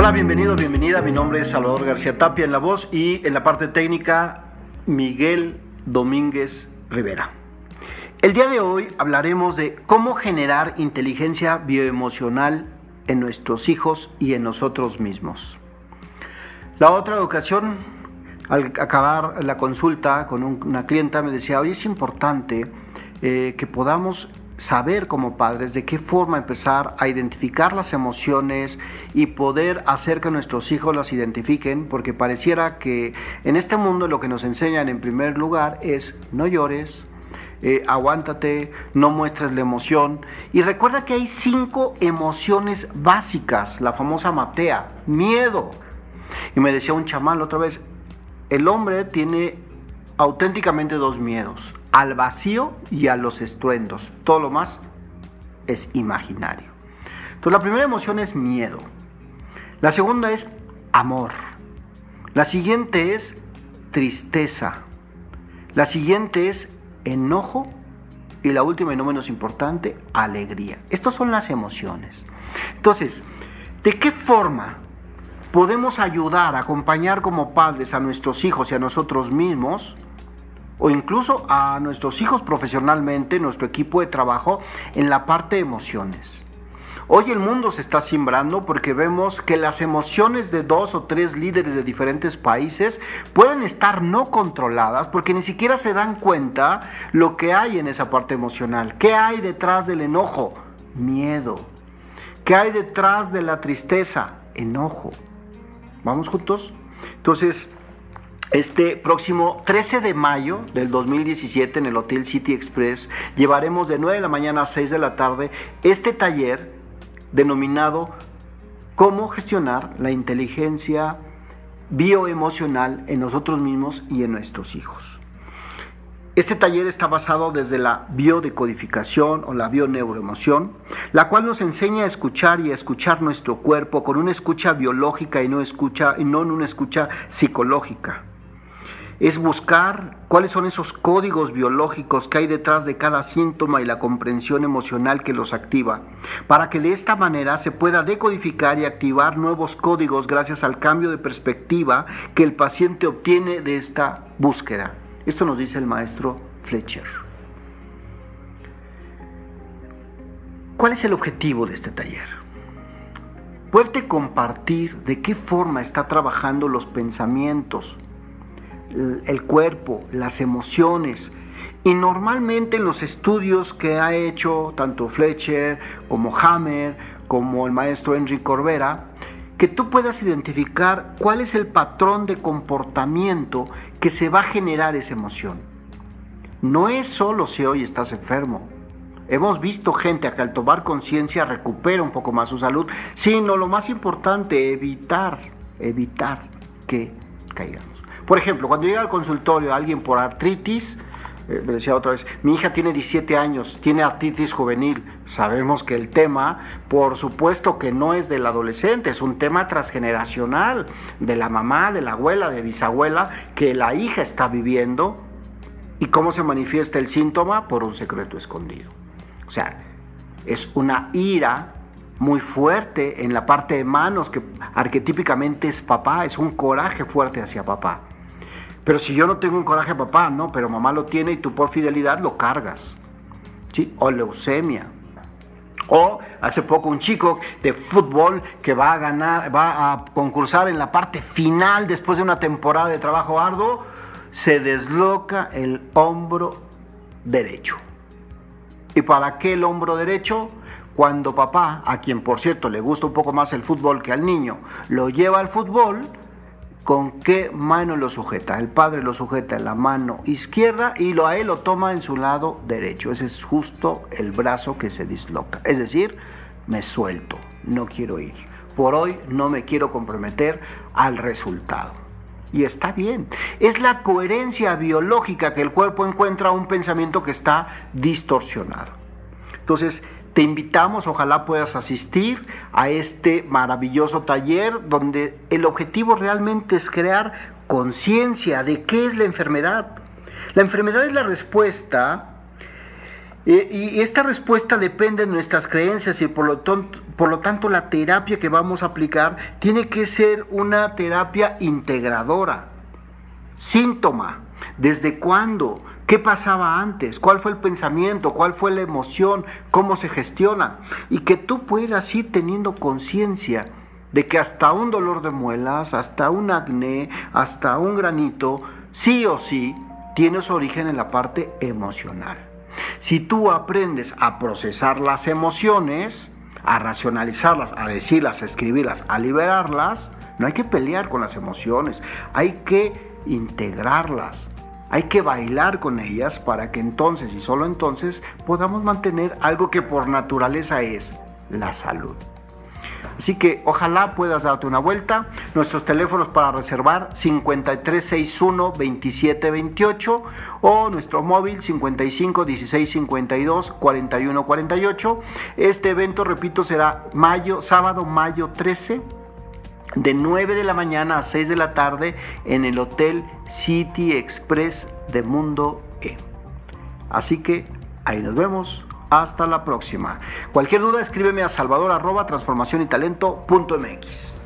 Hola, bienvenido, bienvenida. Mi nombre es Salvador García Tapia en la voz y en la parte técnica Miguel Domínguez Rivera. El día de hoy hablaremos de cómo generar inteligencia bioemocional en nuestros hijos y en nosotros mismos. La otra ocasión, al acabar la consulta con una clienta, me decía, hoy es importante eh, que podamos saber como padres de qué forma empezar a identificar las emociones y poder hacer que nuestros hijos las identifiquen, porque pareciera que en este mundo lo que nos enseñan en primer lugar es no llores, eh, aguántate, no muestres la emoción. Y recuerda que hay cinco emociones básicas, la famosa matea, miedo. Y me decía un chamán otra vez, el hombre tiene auténticamente dos miedos, al vacío y a los estruendos. Todo lo más es imaginario. Entonces la primera emoción es miedo. La segunda es amor. La siguiente es tristeza. La siguiente es enojo. Y la última y no menos importante, alegría. Estas son las emociones. Entonces, ¿de qué forma podemos ayudar, acompañar como padres a nuestros hijos y a nosotros mismos o incluso a nuestros hijos profesionalmente, nuestro equipo de trabajo, en la parte de emociones. Hoy el mundo se está simbrando porque vemos que las emociones de dos o tres líderes de diferentes países pueden estar no controladas porque ni siquiera se dan cuenta lo que hay en esa parte emocional. ¿Qué hay detrás del enojo? Miedo. ¿Qué hay detrás de la tristeza? Enojo. ¿Vamos juntos? Entonces, este próximo 13 de mayo del 2017 en el Hotel City Express llevaremos de 9 de la mañana a 6 de la tarde este taller denominado Cómo gestionar la inteligencia bioemocional en nosotros mismos y en nuestros hijos. Este taller está basado desde la biodecodificación o la bioneuroemoción, la cual nos enseña a escuchar y a escuchar nuestro cuerpo con una escucha biológica y no, escucha, y no en una escucha psicológica es buscar cuáles son esos códigos biológicos que hay detrás de cada síntoma y la comprensión emocional que los activa, para que de esta manera se pueda decodificar y activar nuevos códigos gracias al cambio de perspectiva que el paciente obtiene de esta búsqueda. Esto nos dice el maestro Fletcher. ¿Cuál es el objetivo de este taller? Puede compartir de qué forma está trabajando los pensamientos, el cuerpo, las emociones. Y normalmente en los estudios que ha hecho tanto Fletcher como Hammer, como el maestro Henry Corbera, que tú puedas identificar cuál es el patrón de comportamiento que se va a generar esa emoción. No es solo si hoy estás enfermo. Hemos visto gente que al tomar conciencia recupera un poco más su salud, sino lo más importante, evitar, evitar que caigamos. Por ejemplo, cuando llega al consultorio alguien por artritis, eh, me decía otra vez, mi hija tiene 17 años, tiene artritis juvenil. Sabemos que el tema, por supuesto que no es del adolescente, es un tema transgeneracional, de la mamá, de la abuela, de bisabuela, que la hija está viviendo. ¿Y cómo se manifiesta el síntoma? Por un secreto escondido. O sea, es una ira muy fuerte en la parte de manos, que arquetípicamente es papá, es un coraje fuerte hacia papá. Pero si yo no tengo un coraje papá, no, pero mamá lo tiene y tú por fidelidad lo cargas. ¿Sí? O leucemia. O hace poco un chico de fútbol que va a ganar, va a concursar en la parte final después de una temporada de trabajo arduo, se desloca el hombro derecho. ¿Y para qué el hombro derecho? Cuando papá, a quien por cierto le gusta un poco más el fútbol que al niño, lo lleva al fútbol, con qué mano lo sujeta. El padre lo sujeta en la mano izquierda y lo, a él lo toma en su lado derecho. Ese es justo el brazo que se disloca. Es decir, me suelto, no quiero ir. Por hoy no me quiero comprometer al resultado. Y está bien. Es la coherencia biológica que el cuerpo encuentra un pensamiento que está distorsionado. Entonces, te invitamos, ojalá puedas asistir a este maravilloso taller donde el objetivo realmente es crear conciencia de qué es la enfermedad. La enfermedad es la respuesta y esta respuesta depende de nuestras creencias y por lo, por lo tanto la terapia que vamos a aplicar tiene que ser una terapia integradora. Síntoma, ¿desde cuándo? ¿Qué pasaba antes? ¿Cuál fue el pensamiento? ¿Cuál fue la emoción? ¿Cómo se gestiona? Y que tú puedas ir teniendo conciencia de que hasta un dolor de muelas, hasta un acné, hasta un granito, sí o sí, tiene su origen en la parte emocional. Si tú aprendes a procesar las emociones, a racionalizarlas, a decirlas, a escribirlas, a liberarlas, no hay que pelear con las emociones, hay que integrarlas, hay que bailar con ellas para que entonces y solo entonces podamos mantener algo que por naturaleza es la salud. Así que ojalá puedas darte una vuelta. Nuestros teléfonos para reservar 5361 2728 o nuestro móvil 55 16 52 41 48. Este evento, repito, será mayo, sábado, mayo 13 de 9 de la mañana a 6 de la tarde en el Hotel City Express de Mundo E. Así que ahí nos vemos. Hasta la próxima. Cualquier duda escríbeme a salvador arroba transformación y talento punto mx.